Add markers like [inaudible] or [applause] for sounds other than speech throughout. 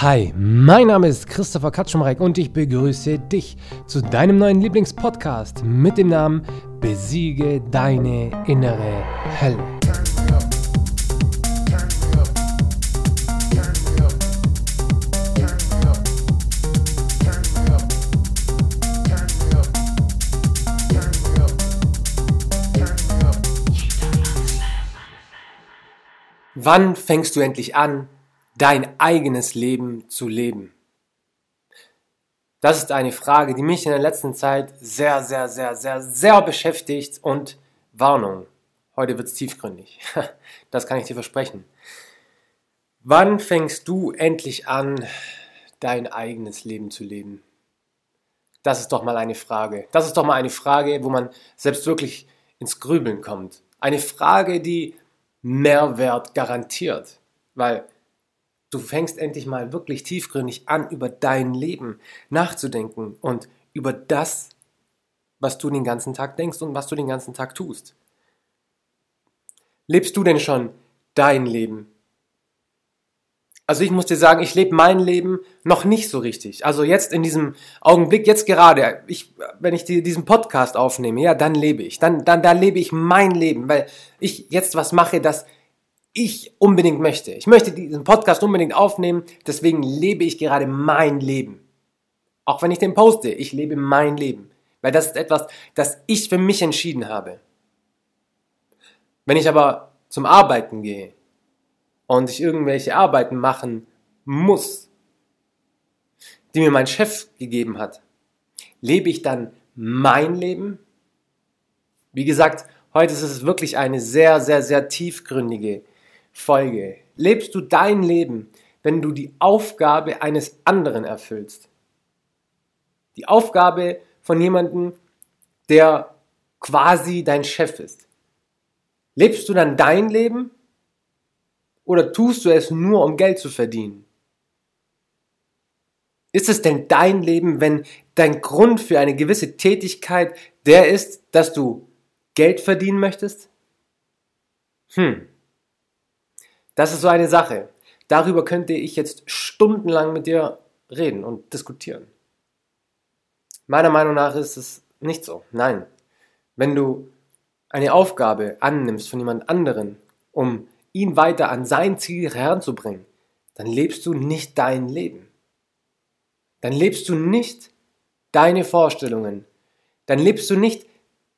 Hi, mein Name ist Christopher Katschumreck und ich begrüße dich zu deinem neuen Lieblingspodcast mit dem Namen Besiege deine innere Hölle. Wann fängst du endlich an, dein eigenes Leben zu leben? Das ist eine Frage, die mich in der letzten Zeit sehr, sehr, sehr, sehr, sehr beschäftigt und Warnung. Heute wird es tiefgründig. [laughs] Das kann ich dir versprechen. Wann fängst du endlich an, dein eigenes Leben zu leben? Das ist doch mal eine Frage. Das ist doch mal eine Frage, wo man selbst wirklich ins Grübeln kommt. Eine Frage, die Mehrwert garantiert. Weil du fängst endlich mal wirklich tiefgründig an, über dein Leben nachzudenken und über das, was du den ganzen Tag denkst und was du den ganzen Tag tust. Lebst du denn schon dein Leben? Also ich muss dir sagen, ich lebe mein Leben noch nicht so richtig. Also jetzt in diesem Augenblick, jetzt gerade, ich, wenn ich diesen Podcast aufnehme, ja, dann lebe ich. Dann, dann, da lebe ich mein Leben, weil ich jetzt was mache, das ich unbedingt möchte. Ich möchte diesen Podcast unbedingt aufnehmen, deswegen lebe ich gerade mein Leben. Auch wenn ich den poste, ich lebe mein Leben. Weil das ist etwas, das ich für mich entschieden habe. Wenn ich aber zum Arbeiten gehe, und ich irgendwelche Arbeiten machen muss, die mir mein Chef gegeben hat, lebe ich dann mein Leben? Wie gesagt, heute ist es wirklich eine sehr, sehr, sehr tiefgründige Folge. Lebst du dein Leben, wenn du die Aufgabe eines anderen erfüllst? Die Aufgabe von jemandem, der quasi dein Chef ist. Lebst du dann dein Leben oder tust du es nur, um Geld zu verdienen? Ist es denn dein Leben, wenn dein Grund für eine gewisse Tätigkeit der ist, dass du Geld verdienen möchtest? Hm. Das ist so eine Sache. Darüber könnte ich jetzt stundenlang mit dir reden und diskutieren. Meiner Meinung nach ist es nicht so. Nein. Wenn du eine Aufgabe annimmst von jemand anderen, um ihn weiter an sein Ziel heranzubringen, dann lebst du nicht dein Leben. Dann lebst du nicht deine Vorstellungen. Dann lebst du nicht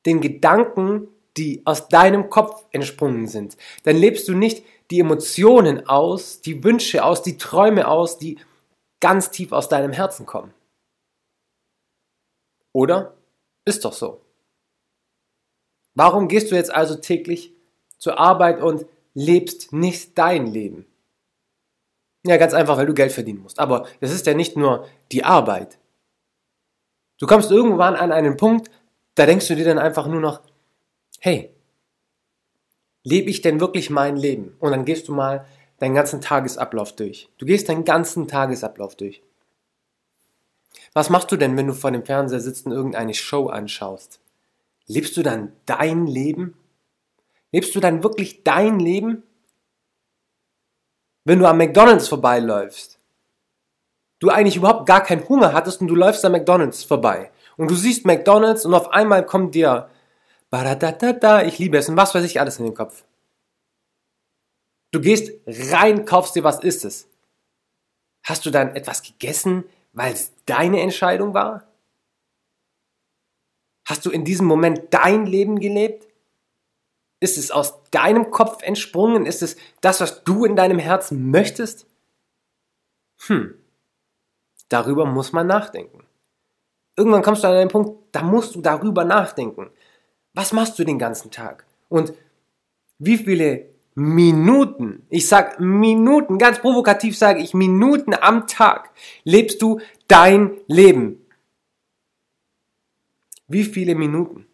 den Gedanken, die aus deinem Kopf entsprungen sind. Dann lebst du nicht die Emotionen aus, die Wünsche aus, die Träume aus, die ganz tief aus deinem Herzen kommen. Oder? Ist doch so. Warum gehst du jetzt also täglich zur Arbeit und lebst nicht dein Leben. Ja, ganz einfach, weil du Geld verdienen musst. Aber das ist ja nicht nur die Arbeit. Du kommst irgendwann an einen Punkt, da denkst du dir dann einfach nur noch, hey, lebe ich denn wirklich mein Leben? Und dann gehst du mal deinen ganzen Tagesablauf durch. Du gehst deinen ganzen Tagesablauf durch. Was machst du denn, wenn du vor dem Fernseher sitzt und irgendeine Show anschaust? Lebst du dann dein Leben? Lebst du dann wirklich dein Leben? Wenn du am McDonald's vorbeiläufst, du eigentlich überhaupt gar keinen Hunger hattest und du läufst am McDonald's vorbei und du siehst McDonald's und auf einmal kommt dir Baradatata, ich liebe es und was weiß ich alles in den Kopf. Du gehst rein, kaufst dir, was ist es? Hast du dann etwas gegessen, weil es deine Entscheidung war? Hast du in diesem Moment dein Leben gelebt? Ist es aus deinem Kopf entsprungen? Ist es das, was du in deinem Herzen möchtest? Hm, darüber muss man nachdenken. Irgendwann kommst du an einen Punkt, da musst du darüber nachdenken. Was machst du den ganzen Tag? Und wie viele Minuten, ich sag Minuten, ganz provokativ sage ich Minuten am Tag, lebst du dein Leben? Wie viele Minuten?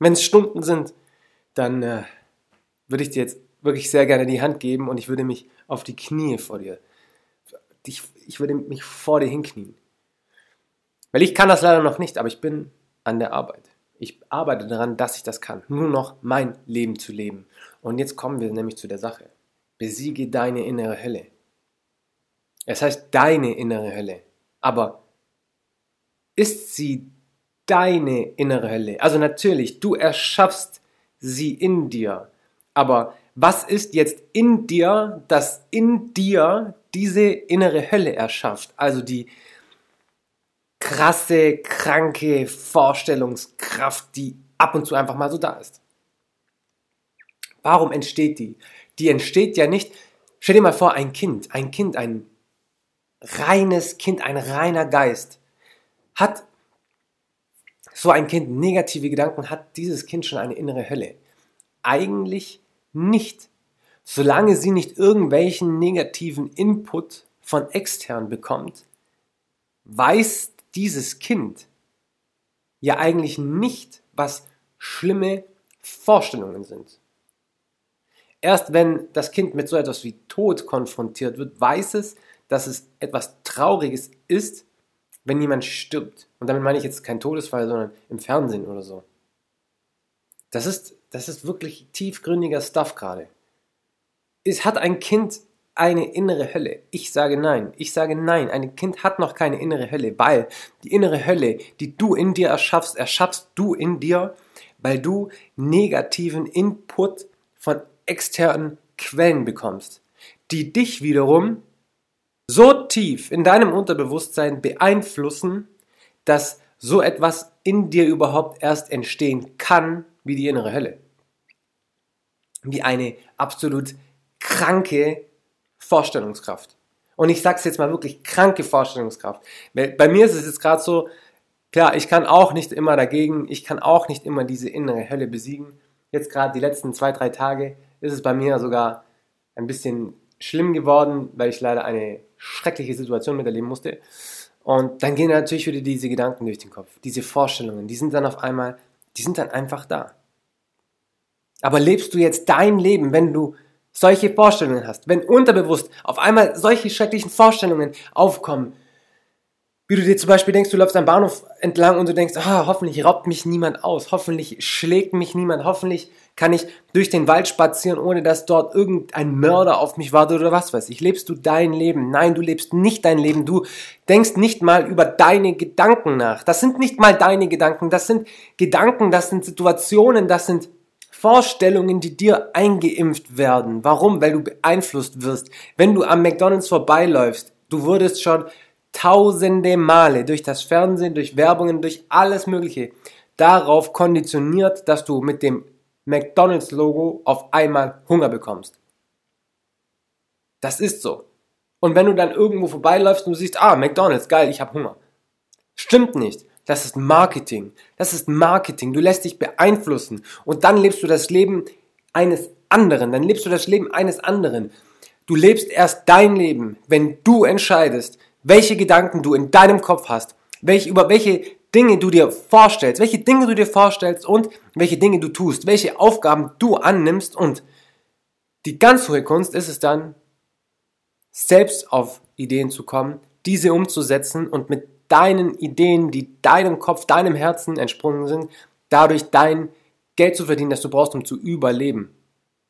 Wenn es Stunden sind, dann äh, würde ich dir jetzt wirklich sehr gerne die Hand geben und ich würde mich auf die Knie vor dir, ich, ich würde mich vor dir hinknien. Weil ich kann das leider noch nicht, aber ich bin an der Arbeit. Ich arbeite daran, dass ich das kann. Nur noch mein Leben zu leben. Und jetzt kommen wir nämlich zu der Sache. Besiege deine innere Hölle. Es heißt deine innere Hölle. Aber ist sie deine innere Hölle? Also natürlich, du erschaffst sie in dir. Aber was ist jetzt in dir, das in dir diese innere Hölle erschafft? Also die krasse, kranke Vorstellungskraft, die ab und zu einfach mal so da ist. Warum entsteht die? Die entsteht ja nicht, stell dir mal vor, ein Kind, ein Kind, ein reines Kind, ein reiner Geist, hat so ein Kind negative Gedanken, hat dieses Kind schon eine innere Hölle? Eigentlich nicht. Solange sie nicht irgendwelchen negativen Input von extern bekommt, weiß dieses Kind ja eigentlich nicht, was schlimme Vorstellungen sind. Erst wenn das Kind mit so etwas wie Tod konfrontiert wird, weiß es, dass es etwas Trauriges ist, wenn jemand stirbt. Und damit meine ich jetzt kein Todesfall, sondern im Fernsehen oder so. Das ist, das ist wirklich tiefgründiger Stuff gerade. Es hat ein Kind eine innere Hölle? Ich sage nein. Ich sage nein. Ein Kind hat noch keine innere Hölle, weil die innere Hölle, die du in dir erschaffst, erschaffst du in dir, weil du negativen Input von externen Quellen bekommst, die dich wiederum so tief in deinem Unterbewusstsein beeinflussen, dass so etwas in dir überhaupt erst entstehen kann, wie die innere Hölle. Wie eine absolut kranke Vorstellungskraft. Und ich sage es jetzt mal wirklich, kranke Vorstellungskraft. Bei mir ist es jetzt gerade so, klar, ich kann auch nicht immer dagegen, ich kann auch nicht immer diese innere Hölle besiegen. Jetzt gerade die letzten zwei, drei Tage ist es bei mir sogar ein bisschen schlimm geworden, weil ich leider eine schreckliche Situation miterleben musste. Und dann gehen natürlich wieder diese Gedanken durch den Kopf, diese Vorstellungen, die sind dann auf einmal, die sind dann einfach da. Aber lebst du jetzt dein Leben, wenn du solche Vorstellungen hast, wenn unterbewusst auf einmal solche schrecklichen Vorstellungen aufkommen, wie du dir zum Beispiel denkst, du läufst am Bahnhof entlang und du denkst, ah, hoffentlich raubt mich niemand aus, hoffentlich schlägt mich niemand, hoffentlich kann ich durch den Wald spazieren, ohne dass dort irgendein Mörder auf mich wartet oder was weiß ich. Lebst du dein Leben? Nein, du lebst nicht dein Leben. Du denkst nicht mal über deine Gedanken nach. Das sind nicht mal deine Gedanken, das sind Gedanken, das sind Situationen, das sind Vorstellungen, die dir eingeimpft werden. Warum? Weil du beeinflusst wirst. Wenn du am McDonald's vorbeiläufst, du wurdest schon tausende Male durch das Fernsehen, durch Werbungen, durch alles Mögliche darauf konditioniert, dass du mit dem McDonald's-Logo auf einmal Hunger bekommst. Das ist so. Und wenn du dann irgendwo vorbeiläufst und du siehst, ah, McDonald's, geil, ich habe Hunger. Stimmt nicht. Das ist Marketing. Das ist Marketing. Du lässt dich beeinflussen und dann lebst du das Leben eines anderen. Dann lebst du das Leben eines anderen. Du lebst erst dein Leben, wenn du entscheidest, welche Gedanken du in deinem Kopf hast, welche, über welche Dinge du dir vorstellst, welche Dinge du dir vorstellst und welche Dinge du tust, welche Aufgaben du annimmst und die ganz hohe Kunst ist es dann, selbst auf Ideen zu kommen, diese umzusetzen und mit deinen Ideen, die deinem Kopf, deinem Herzen entsprungen sind, dadurch dein Geld zu verdienen, das du brauchst, um zu überleben.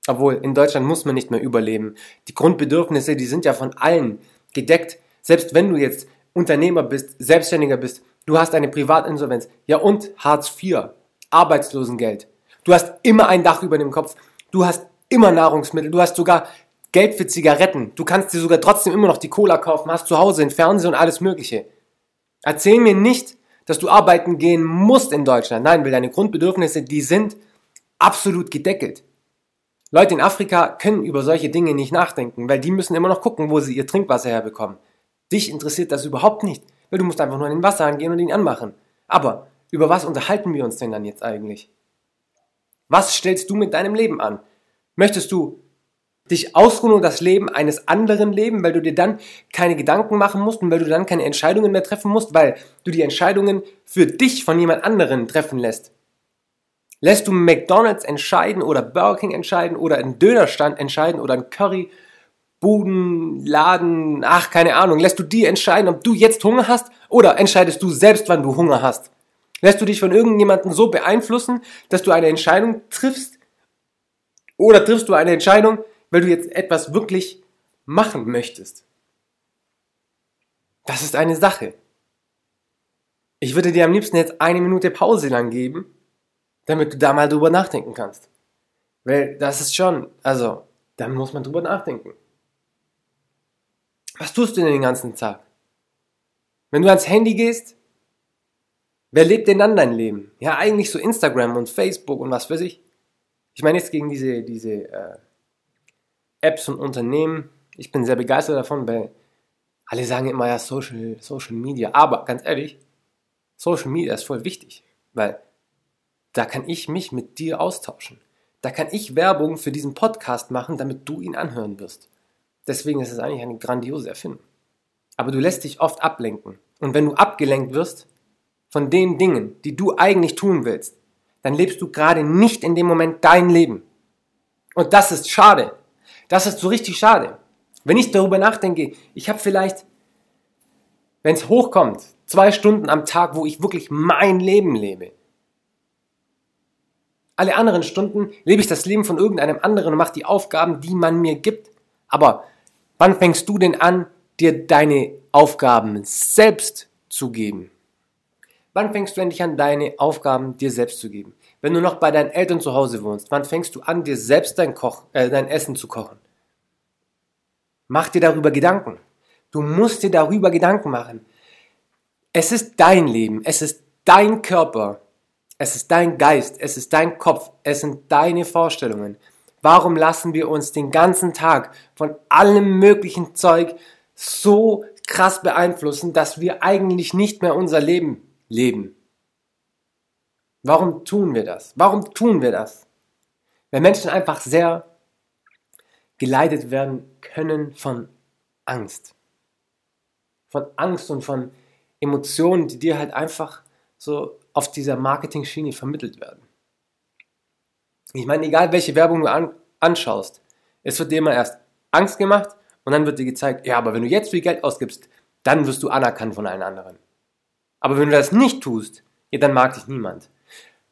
Obwohl, in Deutschland muss man nicht mehr überleben. Die Grundbedürfnisse, die sind ja von allen gedeckt. Selbst wenn du jetzt Unternehmer bist, Selbstständiger bist, du hast eine Privatinsolvenz. Ja und Hartz IV, Arbeitslosengeld. Du hast immer ein Dach über dem Kopf. Du hast immer Nahrungsmittel. Du hast sogar Geld für Zigaretten. Du kannst dir sogar trotzdem immer noch die Cola kaufen, hast zu Hause einen Fernseher und alles Mögliche. Erzähl mir nicht, dass du arbeiten gehen musst in Deutschland. Nein, weil deine Grundbedürfnisse, die sind absolut gedeckelt. Leute in Afrika können über solche Dinge nicht nachdenken, weil die müssen immer noch gucken, wo sie ihr Trinkwasser herbekommen. Dich interessiert das überhaupt nicht, weil du musst einfach nur in den Wasserhahn gehen und ihn anmachen. Aber über was unterhalten wir uns denn dann jetzt eigentlich? Was stellst du mit deinem Leben an? Möchtest du dich ausruhen und das Leben eines anderen leben, weil du dir dann keine Gedanken machen musst und weil du dann keine Entscheidungen mehr treffen musst, weil du die Entscheidungen für dich von jemand anderen treffen lässt. Lässt du McDonald's entscheiden oder Burger King entscheiden oder einen Dönerstand entscheiden oder einen Curry, Buden, Laden, ach, keine Ahnung. Lässt du die entscheiden, ob du jetzt Hunger hast oder entscheidest du selbst, wann du Hunger hast? Lässt du dich von irgendjemandem so beeinflussen, dass du eine Entscheidung triffst? Oder triffst du eine Entscheidung, weil du jetzt etwas wirklich machen möchtest. Das ist eine Sache. Ich würde dir am liebsten jetzt eine Minute Pause lang geben, damit du da mal drüber nachdenken kannst. Weil das ist schon, also, da muss man drüber nachdenken. Was tust du denn den ganzen Tag? Wenn du ans Handy gehst, wer lebt denn dann dein Leben? Ja, eigentlich so Instagram und Facebook und was weiß ich. Ich meine jetzt gegen diese, diese äh, Apps und Unternehmen. Ich bin sehr begeistert davon, weil alle sagen immer ja Social, Social Media. Aber ganz ehrlich, Social Media ist voll wichtig, weil da kann ich mich mit dir austauschen. Da kann ich Werbung für diesen Podcast machen, damit du ihn anhören wirst. Deswegen ist es eigentlich eine grandiose Erfindung. Aber du lässt dich oft ablenken. Und wenn du abgelenkt wirst von den Dingen, die du eigentlich tun willst, dann lebst du gerade nicht in dem Moment dein Leben. Und das ist schade. Das ist so richtig schade. Wenn ich darüber nachdenke, ich habe vielleicht, wenn es hochkommt, zwei Stunden am Tag, wo ich wirklich mein Leben lebe. Alle anderen Stunden lebe ich das Leben von irgendeinem anderen und mache die Aufgaben, die man mir gibt. Aber wann fängst du denn an, dir deine Aufgaben selbst zu geben? Wann fängst du endlich an, deine Aufgaben dir selbst zu geben? Wenn du noch bei deinen Eltern zu Hause wohnst, wann fängst du an, dir selbst dein, Koch, äh, dein Essen zu kochen? Mach dir darüber Gedanken. Du musst dir darüber Gedanken machen. Es ist dein Leben, es ist dein Körper, es ist dein Geist, es ist dein Kopf, es sind deine Vorstellungen. Warum lassen wir uns den ganzen Tag von allem möglichen Zeug so krass beeinflussen, dass wir eigentlich nicht mehr unser Leben leben? Warum tun wir das? Warum tun wir das? Weil Menschen einfach sehr geleitet werden können von Angst. Von Angst und von Emotionen, die dir halt einfach so auf dieser Marketing-Schiene vermittelt werden. Ich meine, egal welche Werbung du an, anschaust, es wird dir immer erst Angst gemacht und dann wird dir gezeigt, ja, aber wenn du jetzt viel Geld ausgibst, dann wirst du anerkannt von allen anderen. Aber wenn du das nicht tust, ja, dann mag dich niemand.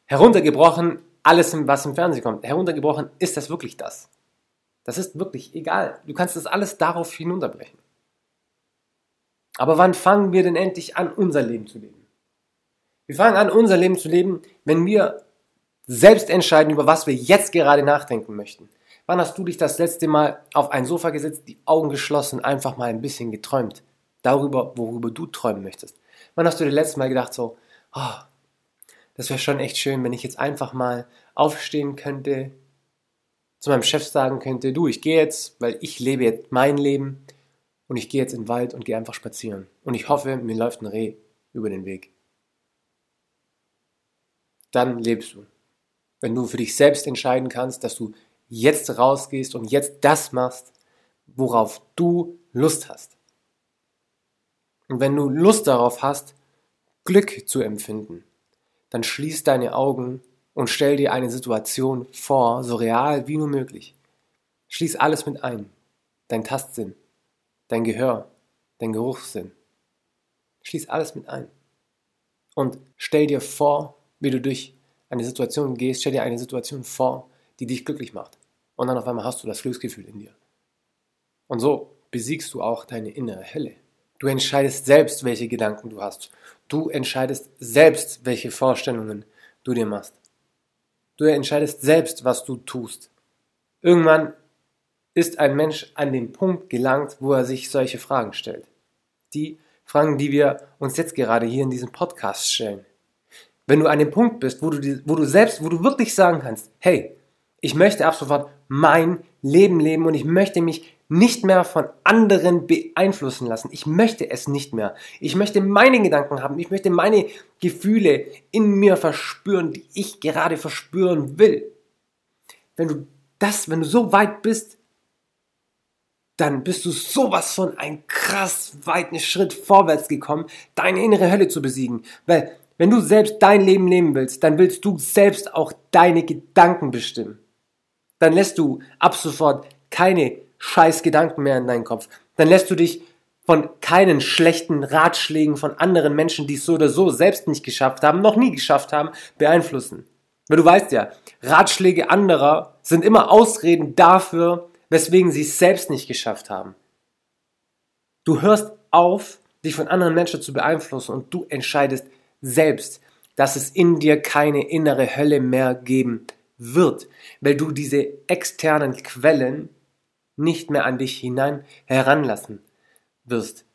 Heruntergebrochen, alles, was im Fernsehen kommt, heruntergebrochen, ist das wirklich das? Das ist wirklich egal. Du kannst das alles darauf hinunterbrechen. Aber wann fangen wir denn endlich an, unser Leben zu leben? Wir fangen an, unser Leben zu leben, wenn wir selbst entscheiden, über was wir jetzt gerade nachdenken möchten. Wann hast du dich das letzte Mal auf ein Sofa gesetzt, die Augen geschlossen, einfach mal ein bisschen geträumt? Darüber, worüber du träumen möchtest. Wann hast du dir letztes Mal gedacht, so, oh, das wäre schon echt schön, wenn ich jetzt einfach mal aufstehen könnte, zu meinem Chef sagen könnte, du, ich gehe jetzt, weil ich lebe jetzt mein Leben und ich gehe jetzt in den Wald und gehe einfach spazieren. Und ich hoffe, mir läuft ein Reh über den Weg dann lebst du. Wenn du für dich selbst entscheiden kannst, dass du jetzt rausgehst und jetzt das machst, worauf du Lust hast. Und wenn du Lust darauf hast, Glück zu empfinden, dann schließ deine Augen und stell dir eine Situation vor, so real wie nur möglich. Schließ alles mit ein. Dein Tastsinn, dein Gehör, dein Geruchssinn. Schließ alles mit ein. Und stell dir vor, wie du durch eine Situation gehst, stell dir eine Situation vor, die dich glücklich macht. Und dann auf einmal hast du das Glücksgefühl in dir. Und so besiegst du auch deine innere Helle. Du entscheidest selbst, welche Gedanken du hast. Du entscheidest selbst, welche Vorstellungen du dir machst. Du entscheidest selbst, was du tust. Irgendwann ist ein Mensch an den Punkt gelangt, wo er sich solche Fragen stellt. Die Fragen, die wir uns jetzt gerade hier in diesem Podcast stellen. Wenn du an dem Punkt bist, wo du, wo du selbst, wo du wirklich sagen kannst, hey, ich möchte ab sofort mein Leben leben und ich möchte mich nicht mehr von anderen beeinflussen lassen. Ich möchte es nicht mehr. Ich möchte meine Gedanken haben. Ich möchte meine Gefühle in mir verspüren, die ich gerade verspüren will. Wenn du das, wenn du so weit bist, dann bist du sowas von ein krass weiten Schritt vorwärts gekommen, deine innere Hölle zu besiegen. Weil wenn du selbst dein Leben leben willst, dann willst du selbst auch deine Gedanken bestimmen. Dann lässt du ab sofort keine scheiß Gedanken mehr in deinen Kopf. Dann lässt du dich von keinen schlechten Ratschlägen von anderen Menschen, die es so oder so selbst nicht geschafft haben, noch nie geschafft haben, beeinflussen. Weil du weißt ja, Ratschläge anderer sind immer Ausreden dafür, weswegen sie es selbst nicht geschafft haben. Du hörst auf, dich von anderen Menschen zu beeinflussen und du entscheidest selbst, dass es in dir keine innere Hölle mehr geben wird, weil du diese externen Quellen nicht mehr an dich hinein heranlassen wirst.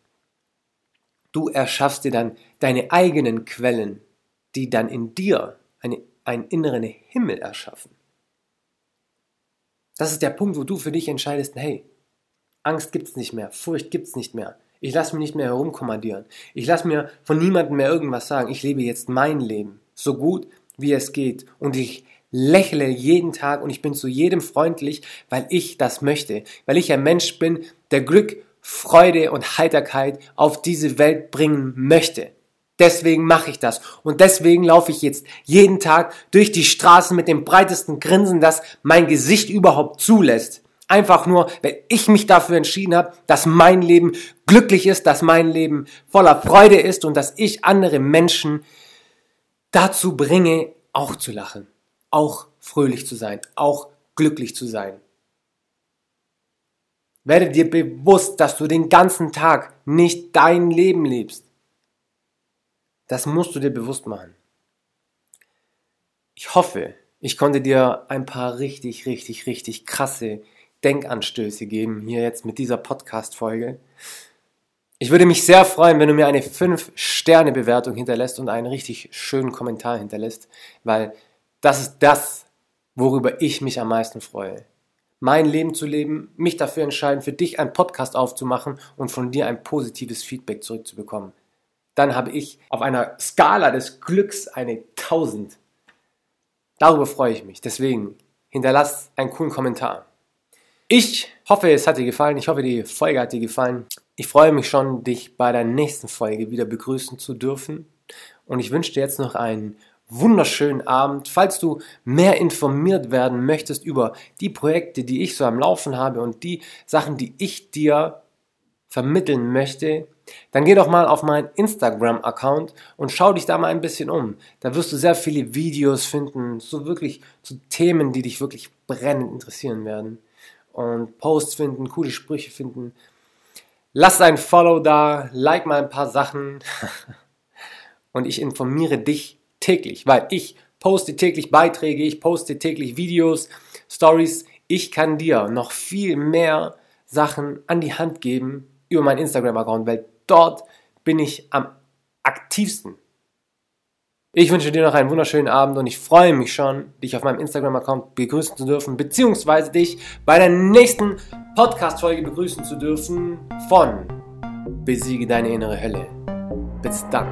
Du erschaffst dir dann deine eigenen Quellen, die dann in dir eine, einen inneren Himmel erschaffen. Das ist der Punkt, wo du für dich entscheidest, hey, Angst gibt's nicht mehr, Furcht gibt's nicht mehr. Ich lasse mich nicht mehr herumkommandieren. Ich lasse mir von niemandem mehr irgendwas sagen. Ich lebe jetzt mein Leben, so gut wie es geht. Und ich lächle jeden Tag und ich bin zu jedem freundlich, weil ich das möchte. Weil ich ein Mensch bin, der Glück, Freude und Heiterkeit auf diese Welt bringen möchte. Deswegen mache ich das. Und deswegen laufe ich jetzt jeden Tag durch die Straßen mit dem breitesten Grinsen, das mein Gesicht überhaupt zulässt. Einfach nur, weil ich mich dafür entschieden habe, dass mein Leben glücklich ist, dass mein Leben voller Freude ist und dass ich andere Menschen dazu bringe, auch zu lachen, auch fröhlich zu sein, auch glücklich zu sein. Werde dir bewusst, dass du den ganzen Tag nicht dein Leben lebst. Das musst du dir bewusst machen. Ich hoffe, ich konnte dir ein paar richtig, richtig, richtig krasse Denkanstöße geben, hier jetzt mit dieser Podcast-Folge. Ich würde mich sehr freuen, wenn du mir eine 5-Sterne-Bewertung hinterlässt und einen richtig schönen Kommentar hinterlässt, weil das ist das, worüber ich mich am meisten freue. Mein Leben zu leben, mich dafür entscheiden, für dich einen Podcast aufzumachen und von dir ein positives Feedback zurückzubekommen dann habe ich auf einer Skala des Glücks eine 1000. Darüber freue ich mich. Deswegen hinterlass einen coolen Kommentar. Ich hoffe, es hat dir gefallen. Ich hoffe, die Folge hat dir gefallen. Ich freue mich schon, dich bei der nächsten Folge wieder begrüßen zu dürfen. Und ich wünsche dir jetzt noch einen wunderschönen Abend. Falls du mehr informiert werden möchtest über die Projekte, die ich so am Laufen habe und die Sachen, die ich dir vermitteln möchte, dann geh doch mal auf meinen Instagram-Account und schau dich da mal ein bisschen um. Da wirst du sehr viele Videos finden, so wirklich zu Themen, die dich wirklich brennend interessieren werden. Und Posts finden, coole Sprüche finden. Lass ein Follow da, like mal ein paar Sachen. [laughs] und ich informiere dich täglich, weil ich poste täglich Beiträge, ich poste täglich Videos, Stories. Ich kann dir noch viel mehr Sachen an die Hand geben über meinen Instagram-Account, weil Dort bin ich am aktivsten. Ich wünsche dir noch einen wunderschönen Abend und ich freue mich schon, dich auf meinem Instagram-Account begrüßen zu dürfen, beziehungsweise dich bei der nächsten Podcast-Folge begrüßen zu dürfen von Besiege deine innere Hölle. Bis dann.